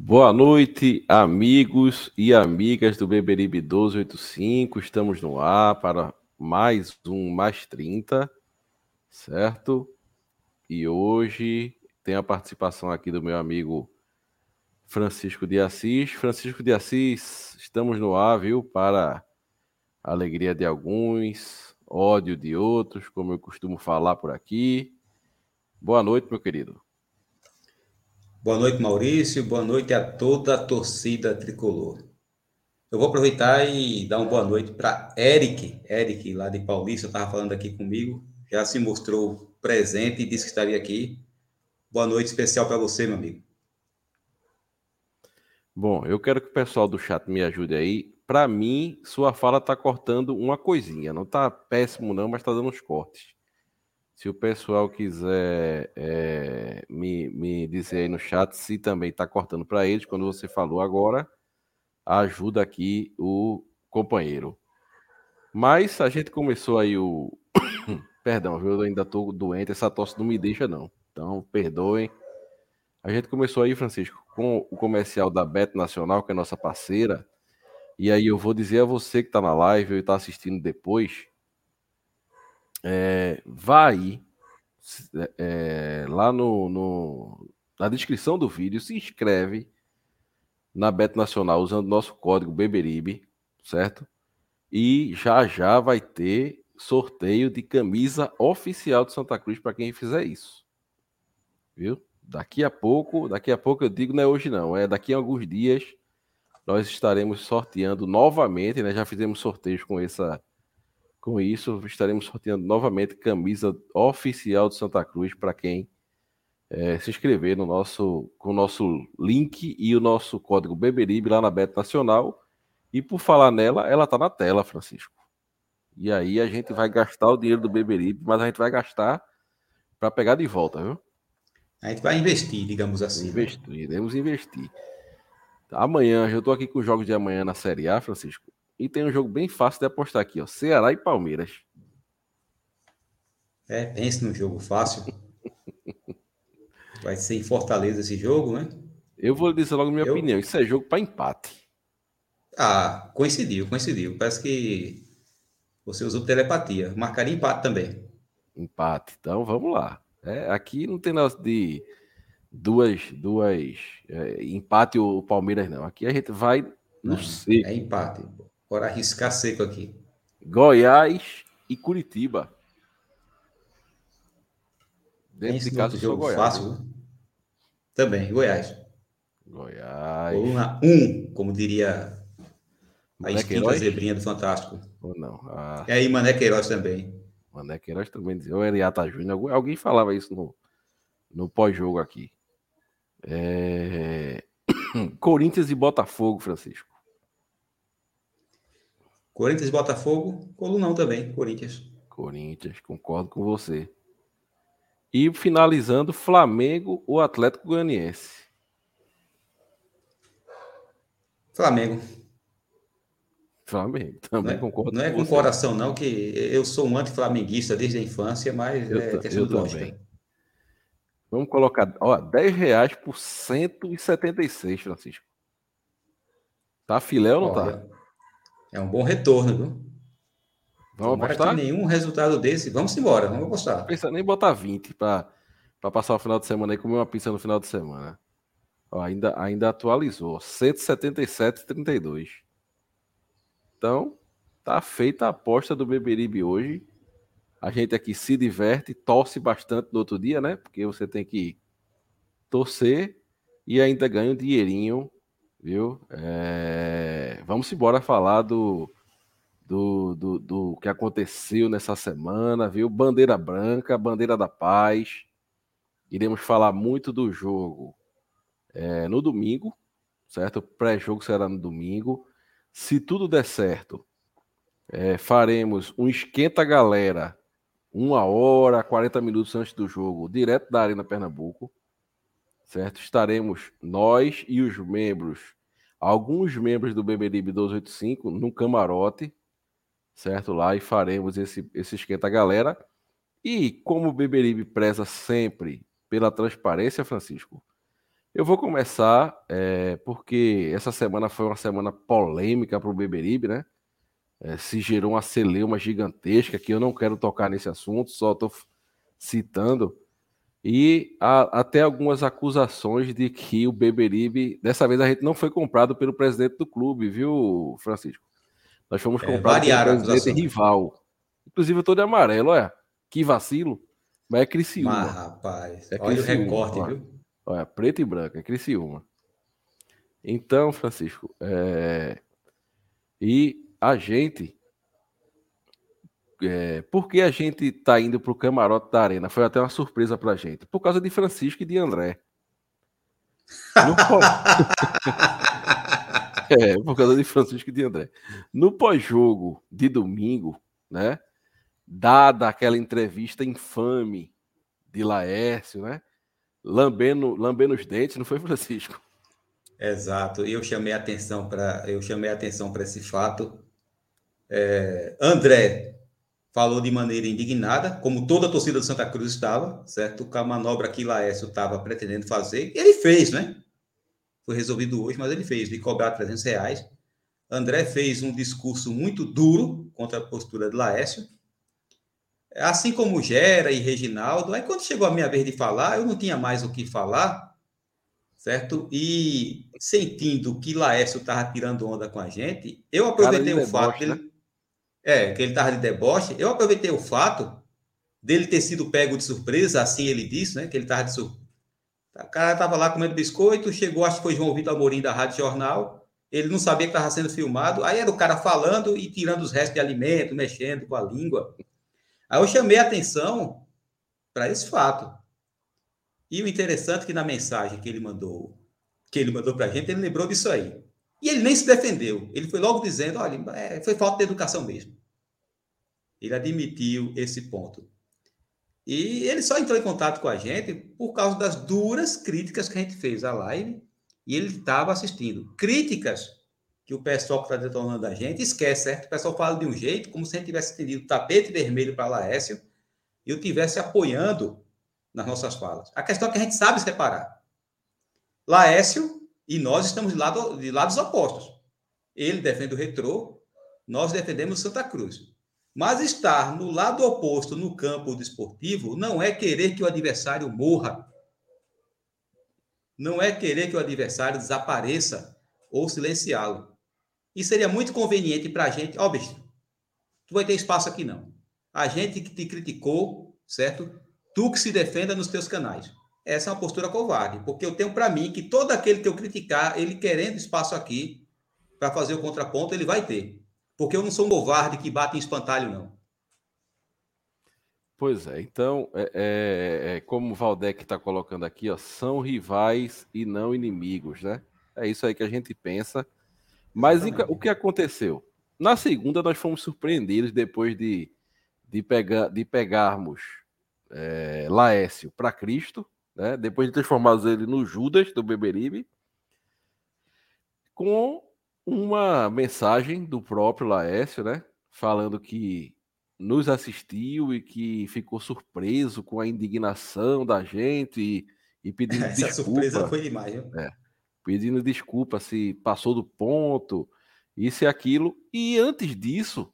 Boa noite, amigos e amigas do Beberibe 1285. Estamos no ar para mais um Mais 30, certo? E hoje tem a participação aqui do meu amigo Francisco de Assis. Francisco de Assis, estamos no ar, viu? Para alegria de alguns, ódio de outros, como eu costumo falar por aqui. Boa noite, meu querido. Boa noite, Maurício. Boa noite a toda a torcida tricolor. Eu vou aproveitar e dar uma boa noite para Eric. Eric, lá de Paulista, estava falando aqui comigo. Já se mostrou presente e disse que estaria aqui. Boa noite especial para você, meu amigo. Bom, eu quero que o pessoal do chat me ajude aí. Para mim, sua fala está cortando uma coisinha. Não está péssimo, não, mas está dando uns cortes. Se o pessoal quiser é, me, me dizer aí no chat se também está cortando para eles, quando você falou agora, ajuda aqui o companheiro. Mas a gente começou aí o. Perdão, eu ainda estou doente, essa tosse não me deixa, não. Então, perdoem. A gente começou aí, Francisco, com o comercial da Bet Nacional, que é nossa parceira. E aí eu vou dizer a você que está na live ou está assistindo depois é, vai é, lá no, no, na descrição do vídeo, se inscreve na Bet Nacional usando nosso código Beberibe, certo? E já já vai ter sorteio de camisa oficial de Santa Cruz para quem fizer isso. Viu? Daqui a pouco, daqui a pouco eu digo não é hoje não, é daqui a alguns dias nós estaremos sorteando novamente, né? Já fizemos sorteios com essa com isso, estaremos sorteando novamente camisa oficial do Santa Cruz para quem é, se inscrever no nosso, com o nosso link e o nosso código Beberibe lá na Bet Nacional. E por falar nela, ela está na tela, Francisco. E aí a gente vai gastar o dinheiro do Beberibe, mas a gente vai gastar para pegar de volta, viu? A gente vai investir, digamos assim. Né? Investir, devemos investir. Amanhã, eu estou aqui com os jogos de amanhã na Série A, Francisco. E tem um jogo bem fácil de apostar aqui, ó. Ceará e Palmeiras. É, pense num jogo fácil. Vai ser em Fortaleza esse jogo, né? Eu vou dizer logo minha Eu... opinião. Isso é jogo para empate. Ah, coincidiu, coincidiu. Parece que você usou telepatia. Marcaria empate também. Empate. Então vamos lá. É, aqui não tem nada de duas, duas é, empate o Palmeiras não. Aqui a gente vai no não, seco. É empate. Bora arriscar seco aqui. Goiás e Curitiba. Dentro de casa, jogo Goiás, fácil. Também, Goiás. Goiás. Coluna 1, um, como diria a extinta zebrinha do Fantástico. Ou não? Ah. E aí, Mané Queiroz também. Mané Queiroz também dizia. O Eriata Júnior. Alguém falava isso no, no pós-jogo aqui. É... Corinthians e Botafogo, Francisco. Corinthians e Botafogo, colunão também, Corinthians. Corinthians, concordo com você. E finalizando, Flamengo ou Atlético Goianiense? Flamengo. Flamengo, também não é, concordo Não é com, com coração, não, que eu sou um anti-flamenguista desde a infância, mas eu, é questão eu também. Vamos colocar, ó, 10 reais por 176, Francisco. Tá filé ou não tá? É um bom retorno, viu? Vamos Tomara apostar? Que nenhum resultado desse. Vamos embora, vamos apostar. Pensa nem botar 20 para passar o final de semana e comer uma pizza no final de semana. Ó, ainda, ainda atualizou. 177,32. Então, tá feita a aposta do Beberibe hoje. A gente aqui se diverte, torce bastante no outro dia, né? Porque você tem que torcer e ainda ganha um dinheirinho, viu? É... Vamos embora falar do do, do, do que aconteceu nessa semana, viu? Bandeira branca, bandeira da paz. Iremos falar muito do jogo é, no domingo, certo? O pré-jogo será no domingo. Se tudo der certo, é, faremos um esquenta galera, uma hora, 40 minutos antes do jogo, direto da Arena Pernambuco, certo? Estaremos nós e os membros, alguns membros do Beberibe 285, no camarote, certo? Lá e faremos esse, esse esquenta galera. E como o Beberibe preza sempre pela transparência, Francisco, eu vou começar é, porque essa semana foi uma semana polêmica para o Beberibe, né? É, se gerou uma celeuma gigantesca que eu não quero tocar nesse assunto, só estou citando. E há, até algumas acusações de que o Beberibe, dessa vez a gente não foi comprado pelo presidente do clube, viu, Francisco? Nós fomos comprar é, um presidente rival. Inclusive, eu tô de amarelo, olha. Que vacilo. Mas é Criciúma. Mas, rapaz, é olha o recorte, viu? Olha, preto e branco, é Criciúma. Então, Francisco, é... e a gente. É... Por que a gente tá indo pro camarote da arena? Foi até uma surpresa pra gente. Por causa de Francisco e de André. No... É, por causa de Francisco e de André. No pós-jogo de domingo, né? Dada aquela entrevista infame de Laércio, né? Lambendo, lambendo os dentes, não foi, Francisco? Exato. Eu chamei atenção para eu chamei atenção para esse fato. É, André falou de maneira indignada, como toda a torcida do Santa Cruz estava, certo? Com a manobra que Laércio estava pretendendo fazer, ele fez, né? foi resolvido hoje, mas ele fez, de cobrar 300 reais. André fez um discurso muito duro contra a postura de Laércio, assim como Gera e Reginaldo. Aí, quando chegou a minha vez de falar, eu não tinha mais o que falar, certo? E sentindo que Laércio estava tirando onda com a gente, eu aproveitei o fato dele. Né? É, que ele estava de deboche. Eu aproveitei o fato dele ter sido pego de surpresa, assim ele disse, né? Que ele estava de surpresa o cara estava lá comendo biscoito, chegou, acho que foi João Vitor Amorim da Rádio Jornal, ele não sabia que estava sendo filmado, aí era o cara falando e tirando os restos de alimento, mexendo com a língua. Aí eu chamei a atenção para esse fato. E o interessante é que na mensagem que ele mandou, que ele mandou para a gente, ele lembrou disso aí. E ele nem se defendeu. Ele foi logo dizendo, olha, é, foi falta de educação mesmo. Ele admitiu esse ponto. E ele só entrou em contato com a gente por causa das duras críticas que a gente fez à live e ele estava assistindo. Críticas que o pessoal que está detonando a gente esquece, certo? O pessoal fala de um jeito, como se a gente tivesse estendido tapete vermelho para Laércio e eu estivesse apoiando nas nossas falas. A questão é que a gente sabe separar. Laércio e nós estamos de, lado, de lados opostos. Ele defende o retrô, nós defendemos Santa Cruz. Mas estar no lado oposto no campo desportivo não é querer que o adversário morra. Não é querer que o adversário desapareça ou silenciá-lo. E seria muito conveniente para a gente. Ó, oh, bicho, tu vai ter espaço aqui não. A gente que te criticou, certo? Tu que se defenda nos teus canais. Essa é uma postura covarde, porque eu tenho para mim que todo aquele que eu criticar, ele querendo espaço aqui para fazer o contraponto, ele vai ter. Porque eu não sou um covarde que bate em espantalho, não. Pois é, então, é, é, é como o Valdec está colocando aqui, ó, são rivais e não inimigos, né? É isso aí que a gente pensa. Mas o que aconteceu? Na segunda, nós fomos surpreendidos depois de, de, pegar, de pegarmos é, Laércio para Cristo, né? depois de transformarmos ele no Judas do Beberibe, com uma mensagem do próprio Laércio, né? Falando que nos assistiu e que ficou surpreso com a indignação da gente e, e pedindo Essa desculpa. Essa surpresa foi demais, viu? É, pedindo desculpa se passou do ponto, isso e aquilo. E antes disso,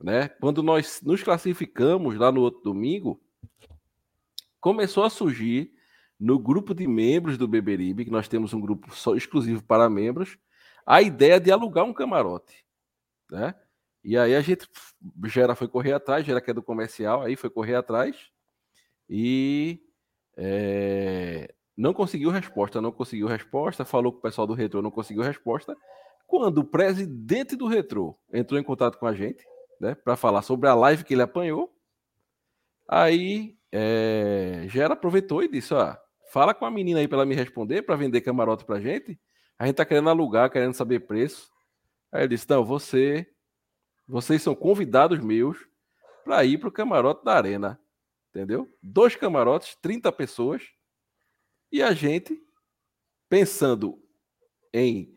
né? Quando nós nos classificamos lá no outro domingo, começou a surgir no grupo de membros do Beberibe, que nós temos um grupo só exclusivo para membros, a ideia de alugar um camarote, né? E aí a gente, Gera foi correr atrás, Gera que é do comercial, aí foi correr atrás e é, não conseguiu resposta, não conseguiu resposta, falou com o pessoal do Retro, não conseguiu resposta. Quando o presidente do Retro entrou em contato com a gente, né, para falar sobre a live que ele apanhou, aí é, Gera aproveitou e disse, ó, fala com a menina aí para ela me responder, para vender camarote pra gente, a gente tá querendo alugar, querendo saber preço. Aí ele disse, não, você vocês são convidados meus para ir para o camarote da Arena. Entendeu? Dois camarotes, 30 pessoas. E a gente, pensando em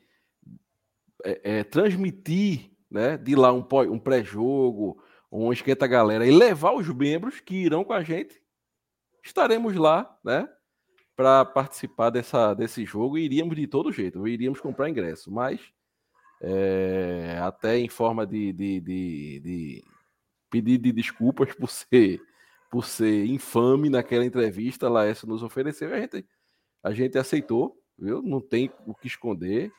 é, é, transmitir né, de lá um, um pré-jogo, um esquenta-galera, e levar os membros que irão com a gente, estaremos lá, né? Para participar dessa, desse jogo iríamos de todo jeito, iríamos comprar ingresso, mas é, até em forma de, de, de, de pedido de desculpas por ser, por ser infame naquela entrevista, Laércio nos ofereceu, a gente, a gente aceitou, viu? não tem o que esconder,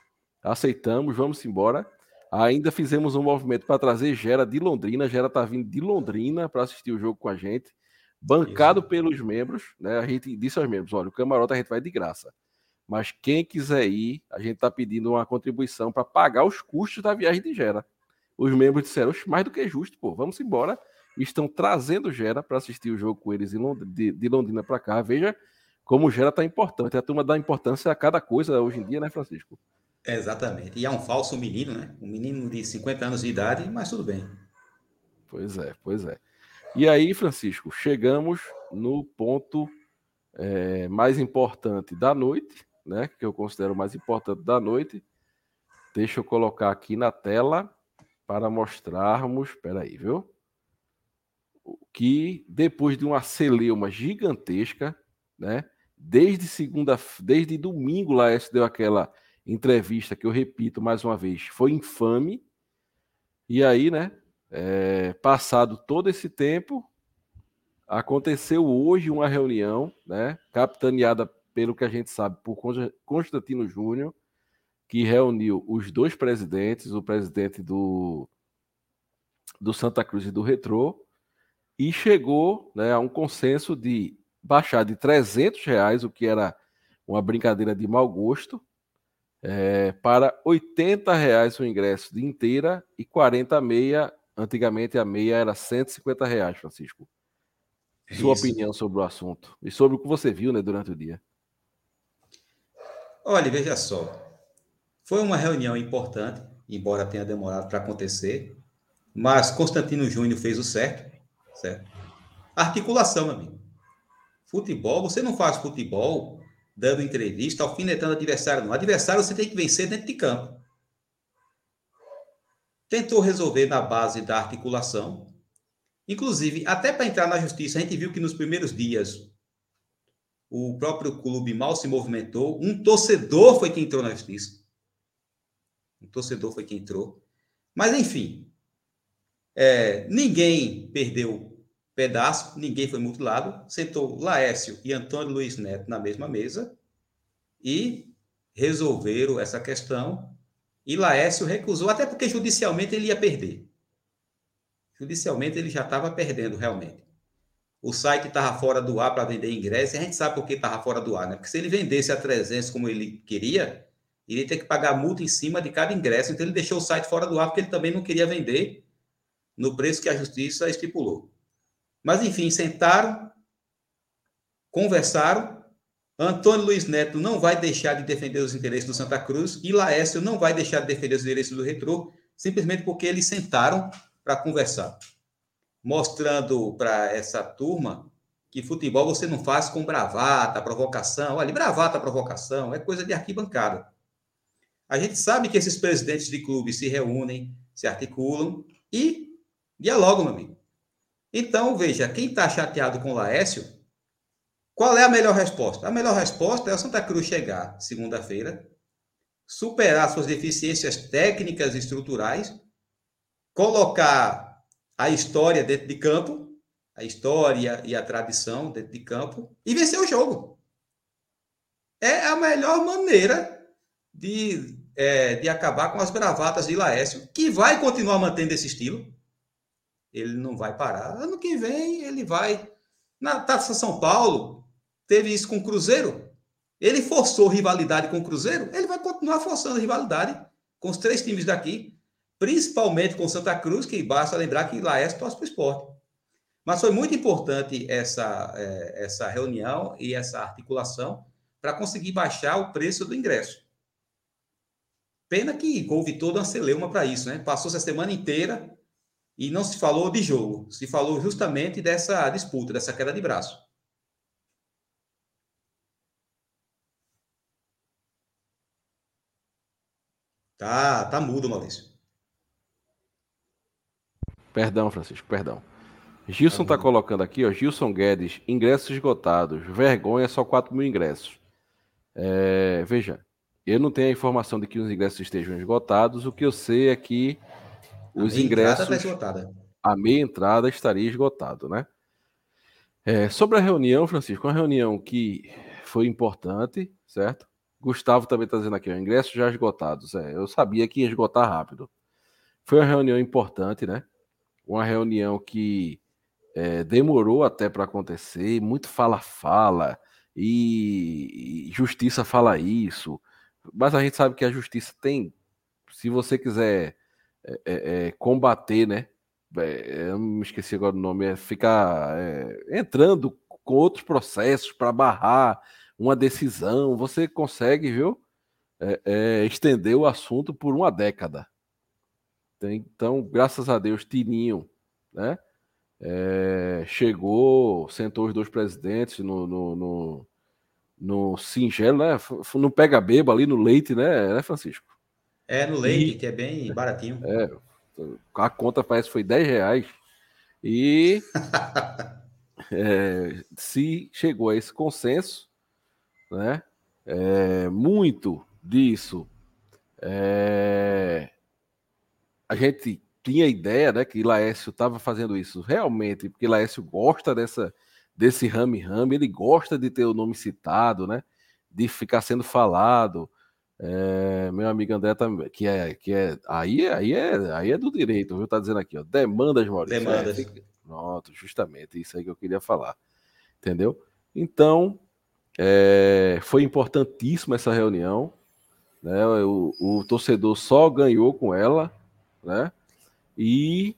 aceitamos, vamos embora. Ainda fizemos um movimento para trazer Gera de Londrina, Gera está vindo de Londrina para assistir o jogo com a gente, bancado Isso. pelos membros, né? A gente disse aos membros: olha, o camarote a gente vai de graça. Mas quem quiser ir, a gente está pedindo uma contribuição para pagar os custos da viagem de Gera. Os membros disseram, mais do que justo, pô, vamos embora. Estão trazendo Gera para assistir o jogo com eles de Londrina para cá. Veja como Gera está importante. A turma dá importância a cada coisa hoje em dia, né, Francisco? Exatamente. E é um falso menino, né? Um menino de 50 anos de idade, mas tudo bem. Pois é, pois é. E aí, Francisco, chegamos no ponto é, mais importante da noite, né, que eu considero mais importante da noite. Deixa eu colocar aqui na tela para mostrarmos, espera aí, viu? Que depois de uma celeuma gigantesca, né? Desde segunda, desde domingo esse deu aquela entrevista que eu repito mais uma vez, foi infame. E aí, né? É, passado todo esse tempo, aconteceu hoje uma reunião, né? Capitaneada pelo que a gente sabe, por Constantino Júnior, que reuniu os dois presidentes, o presidente do, do Santa Cruz e do Retrô, e chegou né, a um consenso de baixar de 300 reais, o que era uma brincadeira de mau gosto, é, para 80 reais o ingresso de inteira e 40 a meia. Antigamente a meia era 150 reais, Francisco. Sua Isso. opinião sobre o assunto e sobre o que você viu né, durante o dia. Olha, veja só. Foi uma reunião importante, embora tenha demorado para acontecer, mas Constantino Júnior fez o certo, certo? Articulação, meu amigo. Futebol, você não faz futebol dando entrevista, alfinetando adversário, não. Adversário você tem que vencer dentro de campo. Tentou resolver na base da articulação. Inclusive, até para entrar na justiça, a gente viu que nos primeiros dias o próprio clube mal se movimentou. Um torcedor foi quem entrou na justiça. Um torcedor foi quem entrou. Mas, enfim, é, ninguém perdeu pedaço, ninguém foi mutilado. Sentou Laércio e Antônio Luiz Neto na mesma mesa e resolveram essa questão. E Laércio recusou, até porque judicialmente ele ia perder. Judicialmente ele já estava perdendo realmente o site estava fora do ar para vender ingresso, e a gente sabe por que estava fora do ar, né? Porque se ele vendesse a 300 como ele queria, ele ia ter que pagar multa em cima de cada ingresso, então ele deixou o site fora do ar porque ele também não queria vender no preço que a justiça estipulou. Mas enfim, sentaram, conversaram. Antônio Luiz Neto não vai deixar de defender os interesses do Santa Cruz e Laércio não vai deixar de defender os interesses do Retrô, simplesmente porque eles sentaram para conversar mostrando para essa turma que futebol você não faz com bravata, provocação. Olha, bravata, provocação é coisa de arquibancada. A gente sabe que esses presidentes de clubes se reúnem, se articulam e dialogam, meu amigo. Então, veja, quem está chateado com o Laércio, qual é a melhor resposta? A melhor resposta é o Santa Cruz chegar segunda-feira, superar suas deficiências técnicas e estruturais, colocar a história dentro de campo, a história e a tradição dentro de campo, e vencer o jogo. É a melhor maneira de, é, de acabar com as bravatas de Laércio, que vai continuar mantendo esse estilo. Ele não vai parar. Ano que vem ele vai. Na Taça São Paulo, teve isso com o Cruzeiro. Ele forçou rivalidade com o Cruzeiro, ele vai continuar forçando rivalidade com os três times daqui, principalmente com Santa Cruz, que basta lembrar que Laércio torce para o esporte. Mas foi muito importante essa, é, essa reunião e essa articulação para conseguir baixar o preço do ingresso. Pena que houve toda uma celeuma para isso, né? Passou essa semana inteira e não se falou de jogo, se falou justamente dessa disputa, dessa queda de braço. Tá, tá mudo, Maurício. Perdão, Francisco, perdão. Gilson tá, tá colocando aqui, ó, Gilson Guedes, ingressos esgotados, vergonha, só 4 mil ingressos. É, veja, eu não tenho a informação de que os ingressos estejam esgotados, o que eu sei é que os a ingressos. Tá a meia entrada estaria esgotado, né? É, sobre a reunião, Francisco, uma reunião que foi importante, certo? Gustavo também está dizendo aqui, ó, ingressos já esgotados. É, eu sabia que ia esgotar rápido. Foi uma reunião importante, né? Uma reunião que é, demorou até para acontecer, muito fala-fala, e, justiça fala isso. Mas a gente sabe que a justiça tem, se você quiser é, é, é combater, né? É, eu me esqueci agora o nome, é ficar é, entrando com outros processos para barrar uma decisão, você consegue, viu, é, é, estender o assunto por uma década. Então, graças a Deus, Tininho, né, é, chegou, sentou os dois presidentes no, no, no, no singelo, né, no pega beba ali no leite, né, né Francisco? É, no leite, e, que é bem baratinho. É, a conta parece que foi 10 reais. E é, se chegou a esse consenso, né? É, muito disso é, a gente tinha ideia, né, que Laércio estava fazendo isso realmente, porque Laércio gosta dessa desse rame-rame, ele gosta de ter o nome citado, né, de ficar sendo falado. É, meu amigo André também, que é que é aí, aí é aí é do direito, viu? Tá dizendo aqui, ó, demandas, Maurício. Demandas. É, pronto, justamente isso aí que eu queria falar, entendeu? Então é, foi importantíssima essa reunião. Né? O, o, torcedor só ganhou com ela. Né? E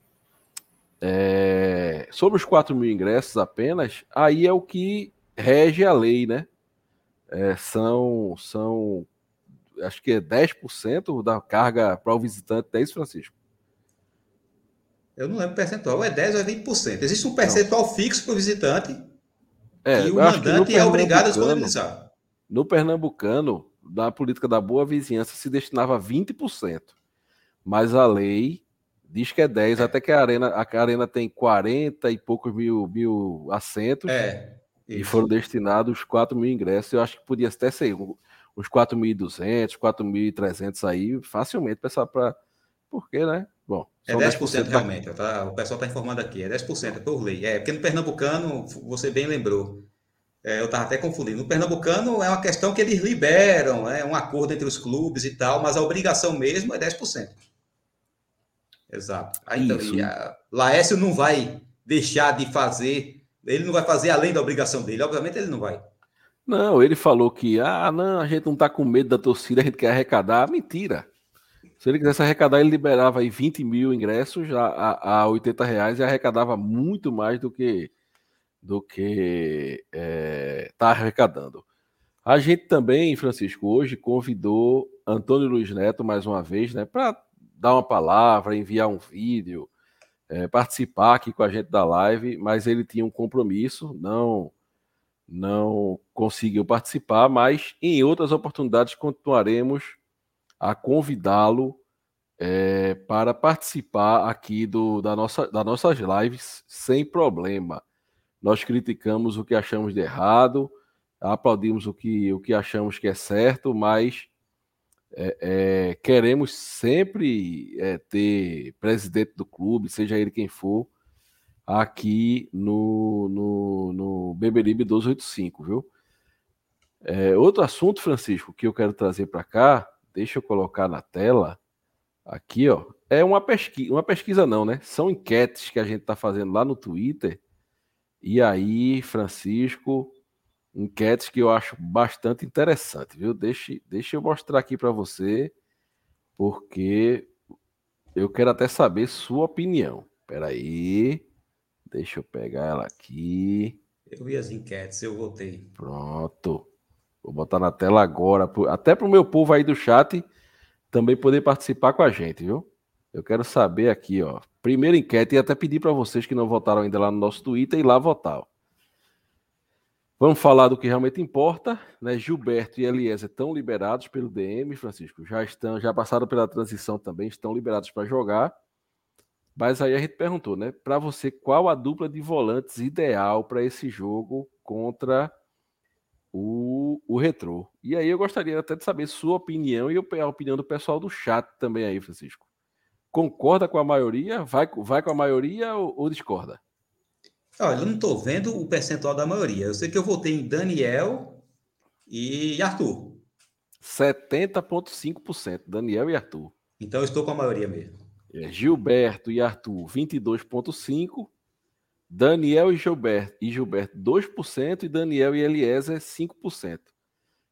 é, sobre os 4 mil ingressos apenas, aí é o que rege a lei, né? É, são, são, acho que é 10% da carga para o visitante, é isso, Francisco? Eu não lembro o percentual, é 10 ou é 20%. Existe um percentual não. fixo para o visitante é, e o mandante é obrigado a disponibilizar. No Pernambucano, da política da boa vizinhança, se destinava a 20%. Mas a lei diz que é 10%, é. até que a arena, a arena tem 40 e poucos mil, mil assentos. É. E foram destinados 4 mil ingressos. Eu acho que podia até ser uns 4.200, 4.300 aí, facilmente, para. Por quê, né? Bom, é 10%, 10% realmente, tá, o pessoal está informando aqui, é 10% é por lei. É, porque no Pernambucano, você bem lembrou, é, eu estava até confundindo. No Pernambucano é uma questão que eles liberam, é um acordo entre os clubes e tal, mas a obrigação mesmo é 10%. Exato. Aí, então, a, Laércio não vai deixar de fazer, ele não vai fazer além da obrigação dele, obviamente ele não vai. Não, ele falou que, ah, não, a gente não está com medo da torcida, a gente quer arrecadar. Mentira. Se ele quisesse arrecadar, ele liberava aí 20 mil ingressos a, a, a 80 reais e arrecadava muito mais do que do que está é, tá arrecadando. A gente também, Francisco, hoje convidou Antônio Luiz Neto mais uma vez, né, para dar uma palavra, enviar um vídeo, é, participar aqui com a gente da live, mas ele tinha um compromisso, não não conseguiu participar, mas em outras oportunidades continuaremos a convidá-lo é, para participar aqui do, da nossa, das nossas lives sem problema. Nós criticamos o que achamos de errado, aplaudimos o que, o que achamos que é certo, mas é, é, queremos sempre é, ter presidente do clube, seja ele quem for, aqui no, no, no Beberibe 285, viu? É, outro assunto, Francisco, que eu quero trazer para cá, deixa eu colocar na tela, aqui, ó, é uma pesquisa, uma pesquisa não, né? São enquetes que a gente está fazendo lá no Twitter, e aí, Francisco, enquetes que eu acho bastante interessante, viu? Deixa, deixa eu mostrar aqui para você, porque eu quero até saber sua opinião. Espera aí, deixa eu pegar ela aqui. Eu vi as enquetes, eu votei. Pronto. Vou botar na tela agora, até para o meu povo aí do chat também poder participar com a gente, viu? Eu quero saber aqui, ó. Primeira enquete, e até pedir para vocês que não votaram ainda lá no nosso Twitter ir lá votar. Ó. Vamos falar do que realmente importa, né? Gilberto e Eliezer estão liberados pelo DM, Francisco. Já estão, já passaram pela transição também, estão liberados para jogar. Mas aí a gente perguntou, né? Para você, qual a dupla de volantes ideal para esse jogo contra o, o Retrô? E aí eu gostaria até de saber sua opinião e a opinião do pessoal do chat também aí, Francisco. Concorda com a maioria? Vai, vai com a maioria ou, ou discorda? Olha, eu não estou vendo o percentual da maioria. Eu sei que eu votei em Daniel e Arthur. 70,5%. Daniel e Arthur. Então eu estou com a maioria mesmo. É, Gilberto e Arthur, 22,5%. Daniel e Gilberto, e Gilberto 2%. E Daniel e Eliezer, 5%.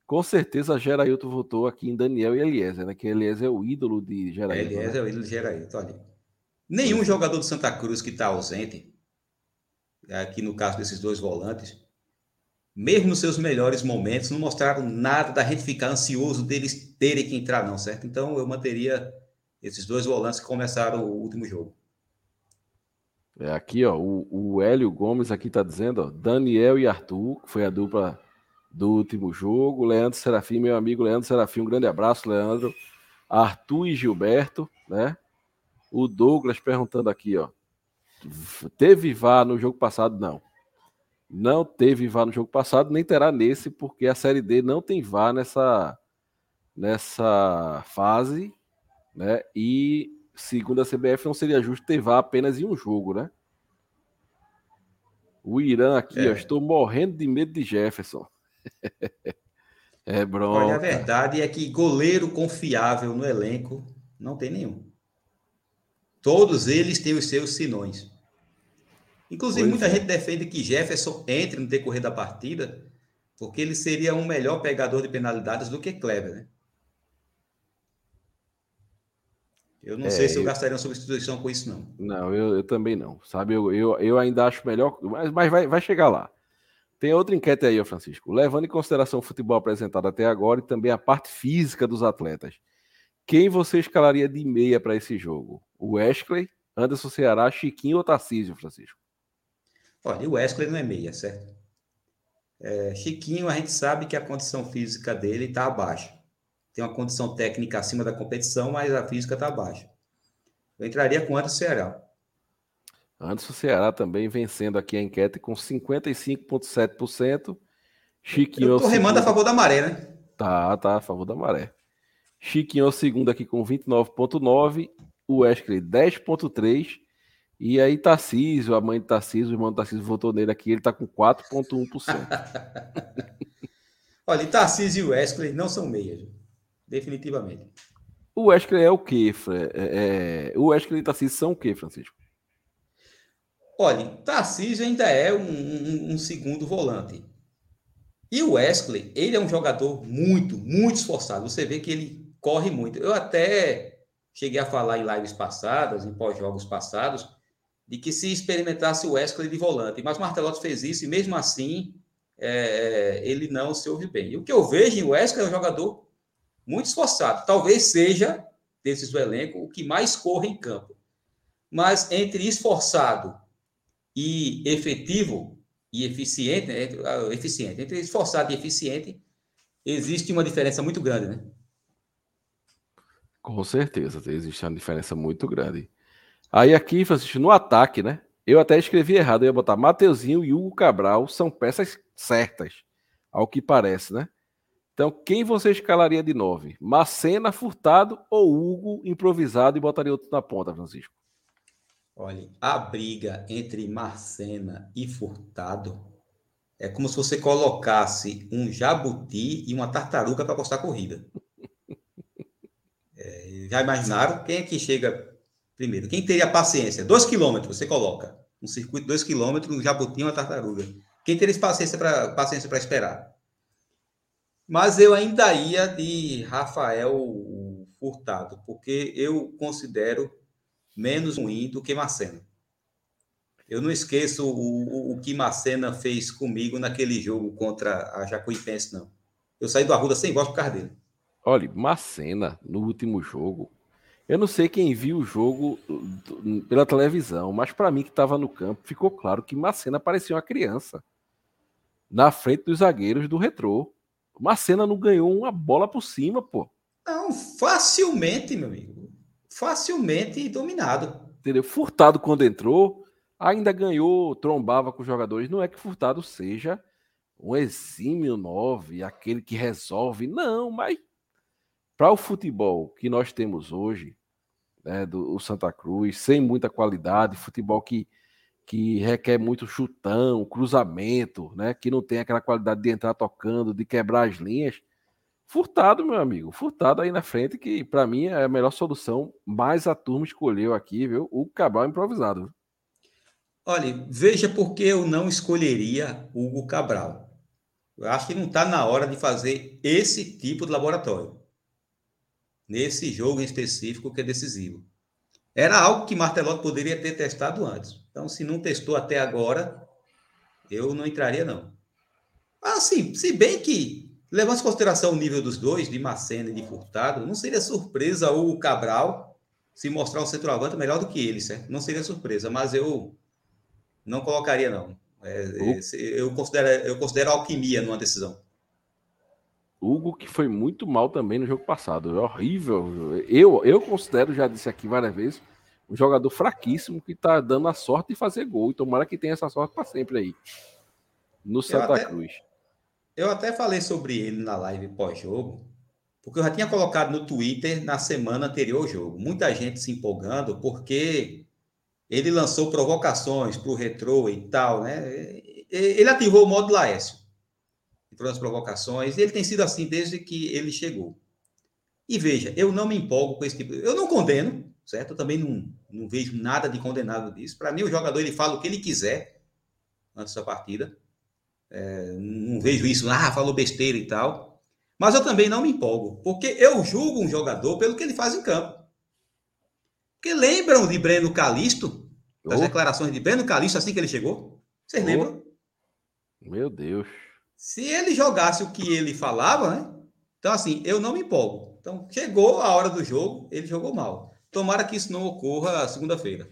Com certeza Gerailton votou aqui em Daniel e Eliezer, né? Que Eliezer é o ídolo de Gerailton. Eliezer né? é o ídolo de Gerailton, olha. Nenhum jogador do Santa Cruz que está ausente aqui no caso desses dois volantes, mesmo nos seus melhores momentos, não mostraram nada da gente ficar ansioso deles terem que entrar, não, certo? Então eu manteria esses dois volantes que começaram o último jogo. É aqui, ó, o, o Hélio Gomes aqui tá dizendo, ó, Daniel e Arthur, que foi a dupla do último jogo, Leandro Serafim, meu amigo Leandro Serafim, um grande abraço, Leandro. Arthur e Gilberto, né? O Douglas perguntando aqui, ó, Teve VAR no jogo passado? Não. Não teve VAR no jogo passado, nem terá nesse, porque a Série D não tem VAR nessa, nessa fase, né? E segundo a CBF, não seria justo ter VAR apenas em um jogo, né? O Irã aqui, é. ó, estou morrendo de medo de Jefferson. é bronca. Olha, a verdade é que goleiro confiável no elenco não tem nenhum. Todos eles têm os seus sinões. Inclusive, pois muita é. gente defende que Jefferson entre no decorrer da partida, porque ele seria um melhor pegador de penalidades do que Kleber, né? Eu não é, sei se eu, eu gastaria uma substituição com isso, não. Não, eu, eu também não. Sabe, eu, eu, eu, ainda acho melhor, mas, mas vai, vai chegar lá. Tem outra enquete aí, Francisco. Levando em consideração o futebol apresentado até agora e também a parte física dos atletas, quem você escalaria de meia para esse jogo? O Wesley, Anderson Ceará, Chiquinho ou Tarcísio, Francisco? Olha, o Wesley não é meia, certo? É, Chiquinho, a gente sabe que a condição física dele está abaixo. Tem uma condição técnica acima da competição, mas a física está abaixo. Eu entraria com Anderson Ceará. Anderson Ceará também vencendo aqui a enquete com 55,7%. Chiquinho. Eu tô remando a favor da maré, né? Tá, tá, a favor da maré. Chiquinho é o segundo aqui com 29,9%. O Wesley 10,3%. E aí, Tarcísio, a mãe de Tarcísio, o irmão de Tarcísio votou nele aqui, ele tá com 4,1%. Olha, Tarcísio e Wesley não são meias, definitivamente. O Wesley é o quê? É, é... O Wesley e Tarcísio são o quê, Francisco? Olha, Tarcísio ainda é um, um, um, segundo volante. E o Wesley, ele é um jogador muito, muito esforçado. Você vê que ele corre muito. Eu até cheguei a falar em lives passadas, em pós-jogos passados, de que se experimentasse o Wesley de volante. Mas o Martelotti fez isso e, mesmo assim, é, ele não se ouve bem. E o que eu vejo em Wesley é um jogador muito esforçado. Talvez seja, desses do elenco, o que mais corre em campo. Mas entre esforçado e efetivo e eficiente, né? eficiente, entre esforçado e eficiente, existe uma diferença muito grande, né? Com certeza, existe uma diferença muito grande. Aí aqui, Francisco, no ataque, né? Eu até escrevi errado, eu ia botar Mateuzinho e Hugo Cabral são peças certas, ao que parece, né? Então, quem você escalaria de nove? Macena, Furtado ou Hugo improvisado e botaria outro na ponta, Francisco? Olha, a briga entre Marcena e Furtado é como se você colocasse um jabuti e uma tartaruga para postar corrida. É, já imaginaram? Quem é que chega primeiro? Quem teria paciência? Dois quilômetros, você coloca. Um circuito de dois quilômetros, um jabuti e uma tartaruga. Quem teria paciência para paciência esperar? Mas eu ainda ia de Rafael Furtado, porque eu considero menos ruim do que Marcena. Eu não esqueço o, o, o que Marcena fez comigo naquele jogo contra a Jacuipense, não. Eu saí do Arruda sem voz por causa dele. Olha, Marcena, no último jogo, eu não sei quem viu o jogo pela televisão, mas para mim que estava no campo, ficou claro que Marcena parecia uma criança na frente dos zagueiros do retrô. Marcena não ganhou uma bola por cima, pô. Não, facilmente, meu amigo facilmente dominado. Entendeu? Furtado, quando entrou, ainda ganhou, trombava com os jogadores. Não é que Furtado seja um exímio 9, aquele que resolve. Não, mas para o futebol que nós temos hoje, né, do o Santa Cruz, sem muita qualidade, futebol que, que requer muito chutão, cruzamento, né, que não tem aquela qualidade de entrar tocando, de quebrar as linhas. Furtado, meu amigo. Furtado aí na frente, que para mim é a melhor solução. Mas a turma escolheu aqui, viu? O Cabral improvisado. Olha, veja por que eu não escolheria Hugo Cabral. Eu acho que não está na hora de fazer esse tipo de laboratório. Nesse jogo em específico que é decisivo. Era algo que Martelotti poderia ter testado antes. Então, se não testou até agora, eu não entraria, não. Assim, se bem que Levando em consideração o nível dos dois, de Macena e de Furtado, não seria surpresa o Cabral se mostrar um centroavante melhor do que ele, certo? Não seria surpresa, mas eu não colocaria, não. É, é, eu, considero, eu considero alquimia numa decisão. Hugo, que foi muito mal também no jogo passado. É horrível. Eu, eu considero, já disse aqui várias vezes, um jogador fraquíssimo que está dando a sorte de fazer gol. E tomara que tenha essa sorte para sempre aí. No Santa até, Cruz. Eu até falei sobre ele na live pós-jogo, porque eu já tinha colocado no Twitter na semana anterior ao jogo. Muita gente se empolgando, porque ele lançou provocações para o retrô e tal, né? Ele ativou o modo Laércio. Entrou nas provocações, ele tem sido assim desde que ele chegou. E veja, eu não me empolgo com esse tipo. Eu não condeno, certo? Eu também não, não vejo nada de condenado disso. Para mim, o jogador ele fala o que ele quiser antes da partida. É, não vejo isso, ah, falou besteira e tal. Mas eu também não me empolgo, porque eu julgo um jogador pelo que ele faz em campo. Porque lembram de Breno Calisto? Das oh. declarações de Breno Calisto assim que ele chegou? Vocês oh. lembram? Meu Deus. Se ele jogasse o que ele falava, né? Então, assim, eu não me empolgo. Então, chegou a hora do jogo, ele jogou mal. Tomara que isso não ocorra segunda-feira.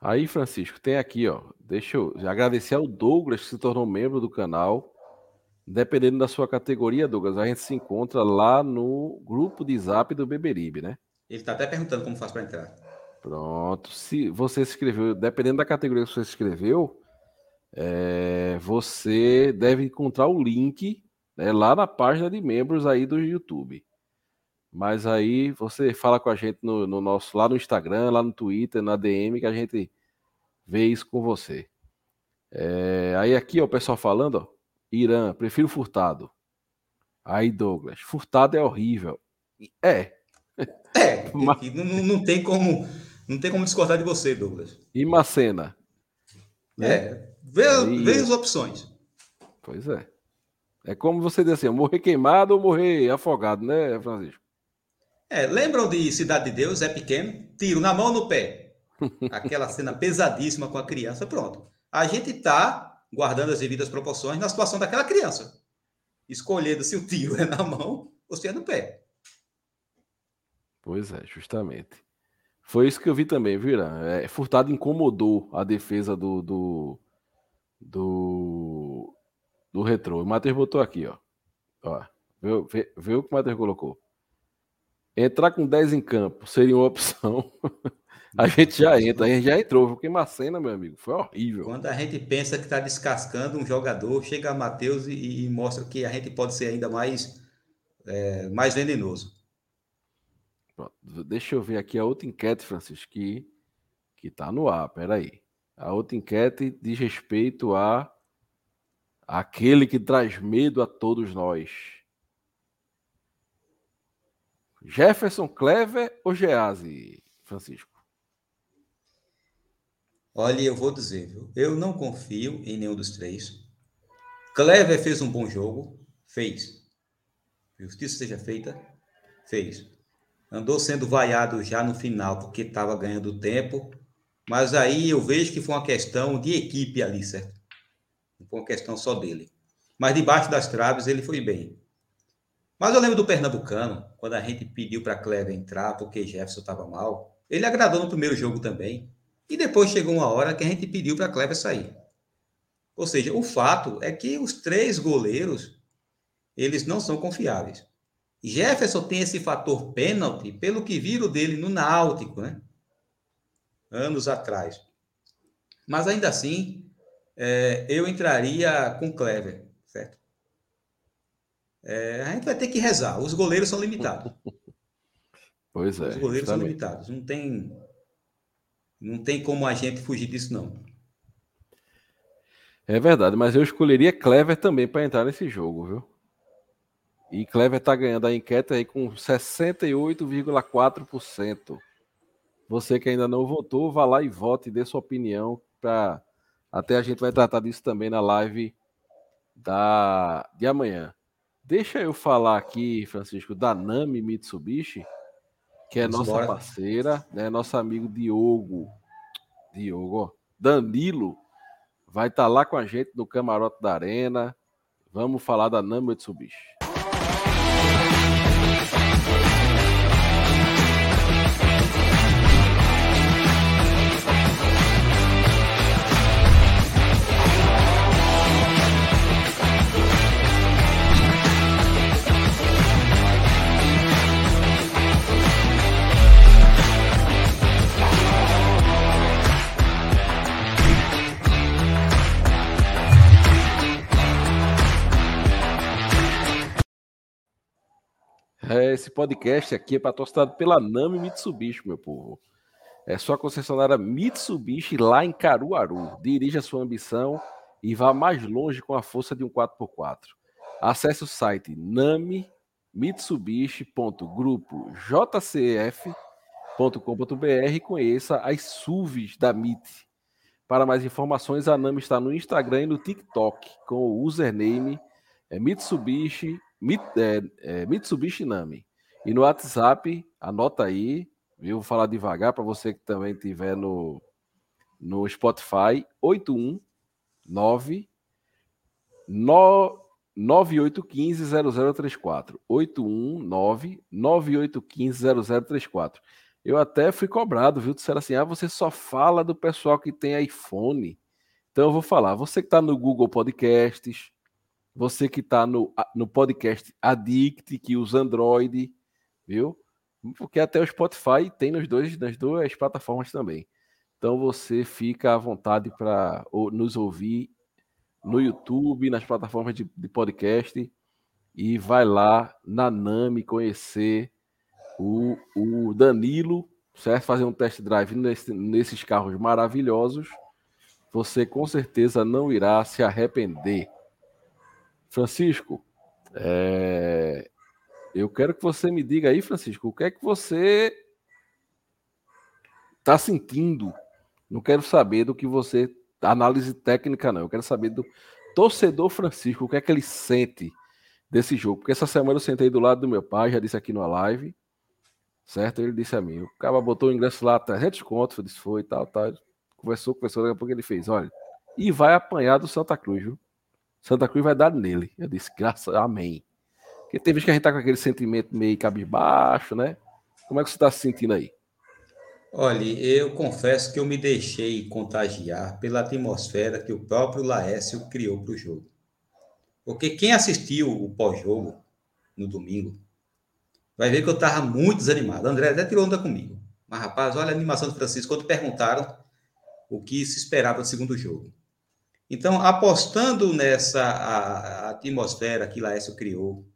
Aí, Francisco, tem aqui, ó. Deixa eu agradecer ao Douglas, que se tornou membro do canal. Dependendo da sua categoria, Douglas, a gente se encontra lá no grupo de zap do Beberibe, né? Ele está até perguntando como faz para entrar. Pronto. Se você se inscreveu, dependendo da categoria que você se inscreveu, é, você deve encontrar o link né, lá na página de membros aí do YouTube. Mas aí você fala com a gente no, no, nosso lá no Instagram, lá no Twitter, na DM, que a gente vê isso com você. É, aí aqui, ó, o pessoal falando, ó, Irã, prefiro Furtado. Aí, Douglas, Furtado é horrível. É. É, Mas... não, não, tem como, não tem como discordar de você, Douglas. E Macena? Né? É, vê, aí... vê as opções. Pois é. É como você dizer assim, morrer queimado ou morrer afogado, né, Francisco? É, lembram de Cidade de Deus? É pequeno, tiro na mão no pé. Aquela cena pesadíssima com a criança, pronto. A gente está guardando as devidas proporções na situação daquela criança. Escolhendo se o tiro é na mão ou se é no pé. Pois é, justamente. Foi isso que eu vi também, viu, É, Furtado incomodou a defesa do, do, do, do retrô. O Matheus botou aqui, ó. ó viu, viu o que o Matheus colocou? Entrar com 10 em campo seria uma opção. a gente já entra, a gente já entrou, porque Macena, meu amigo, foi horrível. Quando a gente pensa que está descascando um jogador, chega a Matheus e, e, mostra que a gente pode ser ainda mais, é, mais venenoso. Deixa eu ver aqui a outra enquete, Francisco, que, que tá no ar, peraí. A outra enquete diz respeito a aquele que traz medo a todos nós. Jefferson Clever ou Geazi, Francisco? Olha, eu vou dizer, viu? Eu não confio em nenhum dos três. Clever fez um bom jogo, fez. Justiça seja feita, fez. Andou sendo vaiado já no final porque estava ganhando tempo, mas aí eu vejo que foi uma questão de equipe ali, certo? Não foi uma questão só dele. Mas debaixo das traves ele foi bem. Mas eu lembro do Pernambucano, quando a gente pediu para Cleber entrar porque Jefferson estava mal. Ele agradou no primeiro jogo também. E depois chegou uma hora que a gente pediu para Cleber sair. Ou seja, o fato é que os três goleiros, eles não são confiáveis. Jefferson tem esse fator pênalti pelo que viram dele no Náutico, né? Anos atrás. Mas ainda assim, é, eu entraria com certo? É, a gente vai ter que rezar. Os goleiros são limitados. Pois é. Os goleiros são limitados. Não tem, não tem como a gente fugir disso, não. É verdade, mas eu escolheria Clever também para entrar nesse jogo, viu? E Clever está ganhando a enquete aí com 68,4%. Você que ainda não votou, vá lá e vote e dê sua opinião para até a gente vai tratar disso também na live da de amanhã. Deixa eu falar aqui, Francisco, da Nami Mitsubishi, que é Vamos nossa embora. parceira, né? Nosso amigo Diogo, Diogo, ó, Danilo, vai estar tá lá com a gente no camarote da Arena. Vamos falar da Nami Mitsubishi. É, esse podcast aqui é patrocinado pela Nami Mitsubishi, meu povo. É sua concessionária Mitsubishi lá em Caruaru. Dirija sua ambição e vá mais longe com a força de um 4x4. Acesse o site namimitsubishi.grupojcf.com.br e conheça as SUVs da MIT. Para mais informações, a Nami está no Instagram e no TikTok com o username é Mitsubishi Mit, Mitsubishi Nami. E no WhatsApp, anota aí, viu? Vou falar devagar para você que também estiver no, no Spotify, 819 9815-0034. 819-9815-0034. Eu até fui cobrado, viu? Disseram assim: ah, você só fala do pessoal que tem iPhone. Então eu vou falar. Você que está no Google Podcasts, você que está no, no podcast Addict, que usa Android, viu? Porque até o Spotify tem nos dois, nas duas plataformas também. Então você fica à vontade para nos ouvir no YouTube, nas plataformas de, de, podcast e vai lá na Nami conhecer o, o Danilo, certo? Fazer um test drive nesse, nesses carros maravilhosos. Você com certeza não irá se arrepender. Francisco, é... eu quero que você me diga aí, Francisco, o que é que você está sentindo? Não quero saber do que você. Análise técnica, não. Eu quero saber do torcedor Francisco, o que é que ele sente desse jogo. Porque essa semana eu sentei do lado do meu pai, já disse aqui numa live, certo? Ele disse a mim: o cara botou o ingresso lá, 300 contos, eu disse: foi e tal, tal. Conversou, conversou, daqui a pouco ele fez: olha, e vai apanhar do Santa Cruz, viu? Santa Cruz vai dar nele. Eu disse, graças, amém. Porque tem vezes que a gente tá com aquele sentimento meio cabisbaixo, né? Como é que você está se sentindo aí? Olha, eu confesso que eu me deixei contagiar pela atmosfera que o próprio Laércio criou para o jogo. Porque quem assistiu o pós-jogo no domingo vai ver que eu estava muito desanimado. André até tirou onda comigo. Mas, rapaz, olha a animação do Francisco quando perguntaram o que se esperava do segundo jogo. Então, apostando nessa a, a atmosfera que Laércio criou,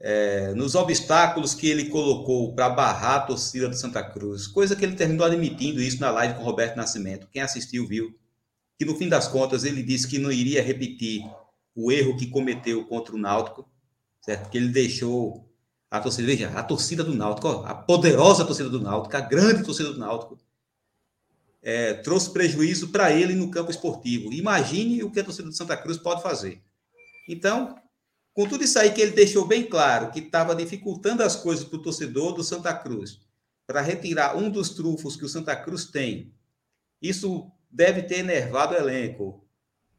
é, nos obstáculos que ele colocou para barrar a torcida do Santa Cruz, coisa que ele terminou admitindo isso na live com Roberto Nascimento. Quem assistiu viu que no fim das contas ele disse que não iria repetir o erro que cometeu contra o Náutico, certo? Que ele deixou a torcida, veja, a torcida do Náutico, a poderosa torcida do Náutico, a grande torcida do Náutico, é, trouxe prejuízo para ele no campo esportivo. Imagine o que a torcida do Santa Cruz pode fazer. Então, com tudo isso aí que ele deixou bem claro, que estava dificultando as coisas para o torcedor do Santa Cruz, para retirar um dos trufos que o Santa Cruz tem, isso deve ter enervado o elenco.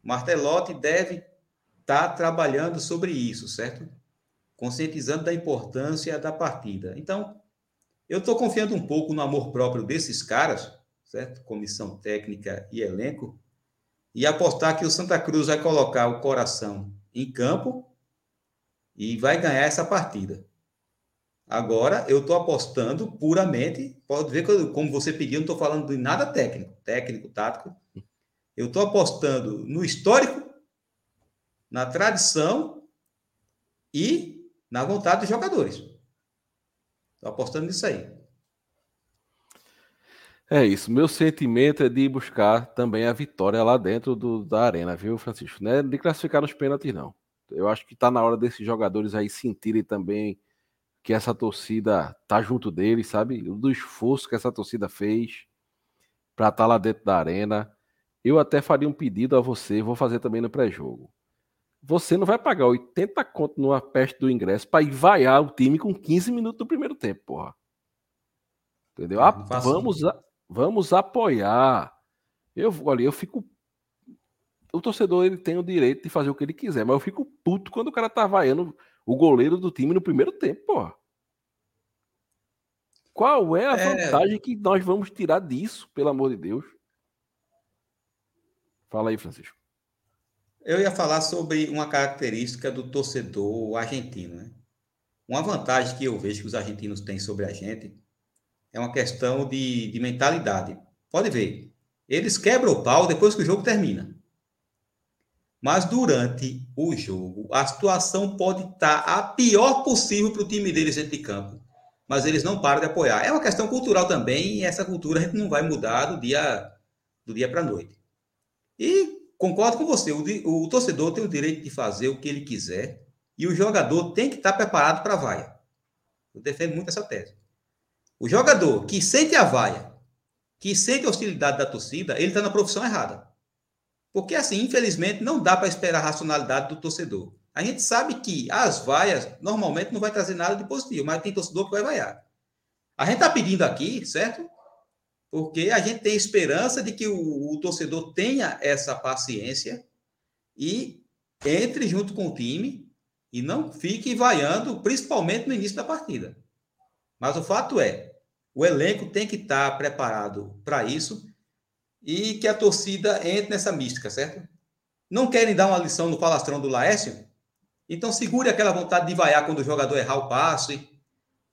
Martelotti deve estar tá trabalhando sobre isso, certo? Conscientizando da importância da partida. Então, eu estou confiando um pouco no amor próprio desses caras, certo? Comissão técnica e elenco, e apostar que o Santa Cruz vai colocar o coração em campo e vai ganhar essa partida. Agora, eu estou apostando puramente, pode ver que, como você pediu, não estou falando de nada técnico, técnico, tático. Eu estou apostando no histórico, na tradição e na vontade dos jogadores. Estou apostando nisso aí. É isso. Meu sentimento é de buscar também a vitória lá dentro do, da arena, viu, Francisco? Não é de classificar nos pênaltis, não. Eu acho que está na hora desses jogadores aí sentirem também que essa torcida tá junto deles, sabe? Do esforço que essa torcida fez para estar tá lá dentro da arena. Eu até faria um pedido a você, vou fazer também no pré-jogo. Você não vai pagar 80 conto numa peste do ingresso para ir vaiar o time com 15 minutos do primeiro tempo, porra. Entendeu? Ah, vamos, Vamos apoiar. Eu, olha, eu fico. O torcedor ele tem o direito de fazer o que ele quiser, mas eu fico puto quando o cara tá vaiando o goleiro do time no primeiro tempo, pô. Qual é a é... vantagem que nós vamos tirar disso, pelo amor de Deus? Fala aí, Francisco. Eu ia falar sobre uma característica do torcedor argentino, né? Uma vantagem que eu vejo que os argentinos têm sobre a gente é uma questão de, de mentalidade. Pode ver, eles quebram o pau depois que o jogo termina. Mas durante o jogo, a situação pode estar a pior possível para o time deles dentro de campo. Mas eles não param de apoiar. É uma questão cultural também, e essa cultura a gente não vai mudar do dia, do dia para a noite. E concordo com você, o, o, torcedor tem o direito de fazer o que ele quiser, e o jogador tem que estar preparado para a vaia. Eu defendo muito essa tese. O jogador que sente a vaia, que sente a hostilidade da torcida, ele está na profissão errada. Porque, assim, infelizmente, não dá para esperar a racionalidade do torcedor. A gente sabe que as vaias, normalmente, não vai trazer nada de positivo, mas tem torcedor que vai vaiar. A gente está pedindo aqui, certo? Porque a gente tem esperança de que o, o torcedor tenha essa paciência e entre junto com o time e não fique vaiando, principalmente no início da partida. Mas o fato é, o elenco tem que estar preparado para isso e que a torcida entre nessa mística, certo? Não querem dar uma lição no palastrão do Laércio? Então segure aquela vontade de vaiar quando o jogador errar o passe,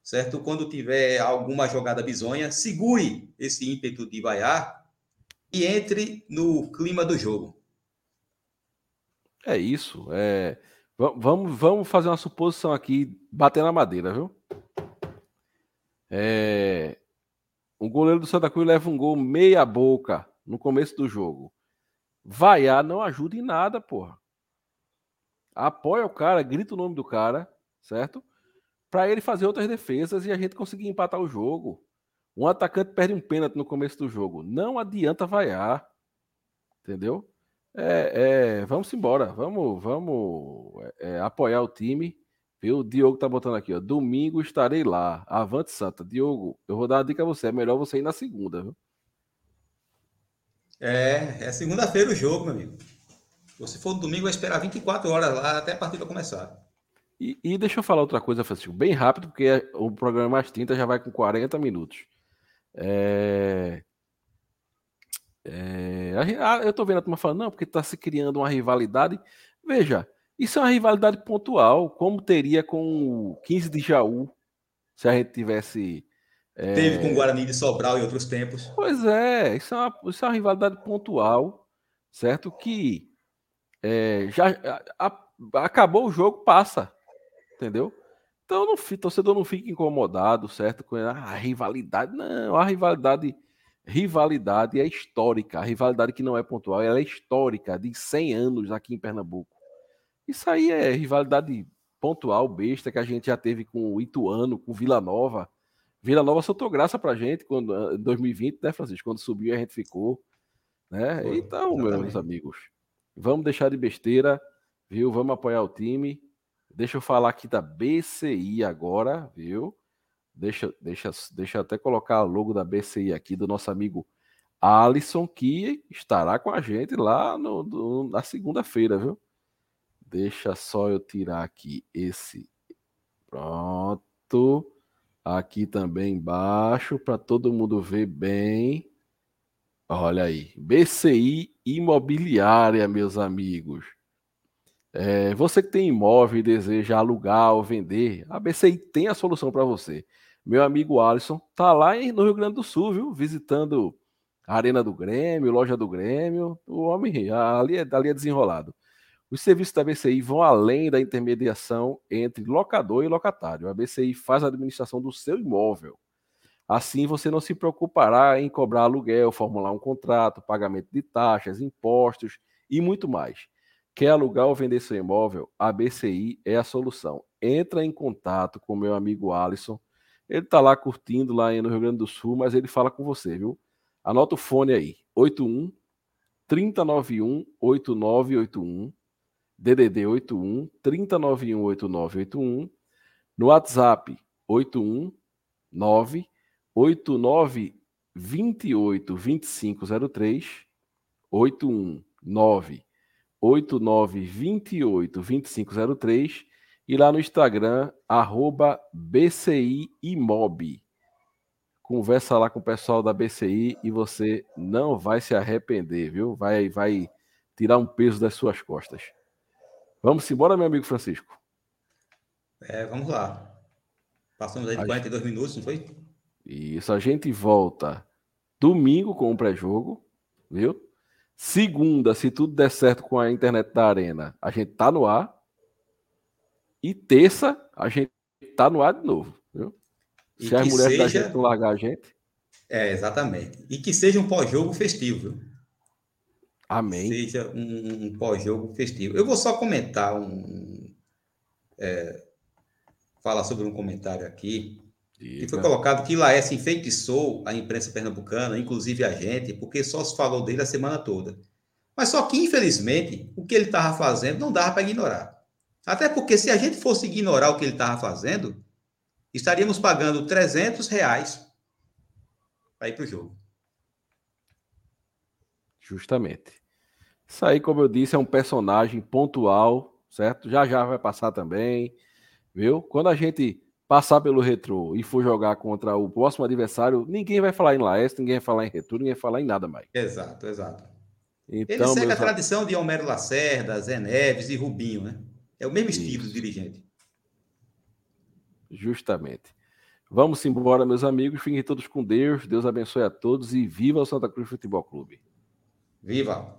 certo? Quando tiver alguma jogada bizonha, segure esse ímpeto de vaiar e entre no clima do jogo. É isso. É... Vamos, vamos fazer uma suposição aqui, bater na madeira, viu? É, o goleiro do Santa Cruz leva um gol meia boca no começo do jogo. Vaiar não ajuda em nada, porra. Apoia o cara, grita o nome do cara, certo? Para ele fazer outras defesas e a gente conseguir empatar o jogo. Um atacante perde um pênalti no começo do jogo. Não adianta vaiar. Entendeu? É, é, vamos embora. Vamos, vamos é, é apoiar o time Viu? O Diogo tá botando aqui, ó. Domingo estarei lá. Avante Santa. Diogo, eu vou dar uma dica a você. É melhor você ir na segunda, viu? É, é segunda-feira o jogo, meu amigo. Se for domingo, vai esperar 24 horas lá até a partida começar. E, e deixa eu falar outra coisa, Francisco, bem rápido, porque o programa mais 30 já vai com 40 minutos. É... É... Eu tô vendo a turma falando, não, porque tá se criando uma rivalidade. Veja, isso é uma rivalidade pontual, como teria com o 15 de Jaú, se a gente tivesse É... Teve com o Guarani de Sobral em outros tempos. Pois é, isso é uma, isso é uma rivalidade pontual, certo? Que é, já a, a, acabou o jogo, passa, entendeu? Então, não, o torcedor não fica incomodado, certo? Com a rivalidade. Não, a rivalidade rivalidade é histórica. A rivalidade que não é pontual, ela é histórica, de 100 anos aqui em Pernambuco. Isso aí é rivalidade pontual, besta, que a gente já teve com o Ituano, com Vila Nova. Vila Nova soltou graça pra gente quando, em 2020, né, Francisco? Quando subiu a gente ficou. Né? Pô, então, exatamente. meus amigos, vamos deixar de besteira, viu? Vamos apoiar o time. Deixa eu falar aqui da BCI agora, viu? Deixa, deixa, deixa eu até colocar o logo da BCI aqui, do nosso amigo Alisson, que estará com a gente lá no, no na segunda-feira, viu? Deixa só eu tirar aqui esse. Pronto. Aqui também embaixo, para todo mundo ver bem. Olha aí. BCI Imobiliária, meus amigos. É, você que tem imóvel e deseja alugar ou vender, a BCI tem a solução para você. Meu amigo Alisson tá lá no Rio Grande do Sul, viu? Visitando a Arena do Grêmio, loja do Grêmio. O homem ali é, ali é desenrolado. Os serviços da BCI vão além da intermediação entre locador e locatário. A BCI faz a administração do seu imóvel. Assim, você não se preocupará em cobrar aluguel, formular um contrato, pagamento de taxas, impostos e muito mais. Quer alugar ou vender seu imóvel? A BCI é a solução. Entra em contato com meu amigo Alisson. Ele está lá curtindo lá no Rio Grande do Sul, mas ele fala com você, viu? Anota o fone aí: 81 3091 8981 DDD 81 3091 8981 no WhatsApp 81 9 89 28 2503 81 9 89282503 e lá no Instagram, arroba BCI Imob. Conversa lá com o pessoal da BCI e você não vai se arrepender, viu? Vai, vai tirar um peso das suas costas. Vamos embora, meu amigo Francisco? É, vamos lá. Passamos aí de 42 minutos, não foi? Isso, a gente volta domingo com o pré-jogo, viu? Segunda, se tudo der certo com a internet da Arena, a gente tá no ar. E terça, a gente tá no ar de novo. Viu? Se as mulheres seja... da gente não largar a gente. É, exatamente. E que seja um pós-jogo festivo. Viu? Amém. Seja um, um pós-jogo festivo. Eu vou só comentar um. É, falar sobre um comentário aqui e foi colocado que Laércio enfeitiçou a imprensa pernambucana, inclusive a gente, porque só se falou dele a semana toda. Mas só que, infelizmente, o que ele estava fazendo não dava para ignorar. Até porque se a gente fosse ignorar o que ele estava fazendo, estaríamos pagando 300 reais para ir para o jogo. Justamente. Isso aí, como eu disse, é um personagem pontual, certo? Já já vai passar também, viu? Quando a gente passar pelo retrô e for jogar contra o próximo adversário, ninguém vai falar em Laércio, ninguém vai falar em retrô, ninguém vai falar em nada mais. Exato, exato. Então, Ele segue meus... a tradição de Homero Lacerda, Zé Neves e Rubinho, né? É o mesmo estilo de dirigente. Justamente. Vamos embora, meus amigos. Fiquem todos com Deus. Deus abençoe a todos e viva o Santa Cruz Futebol Clube. Viva!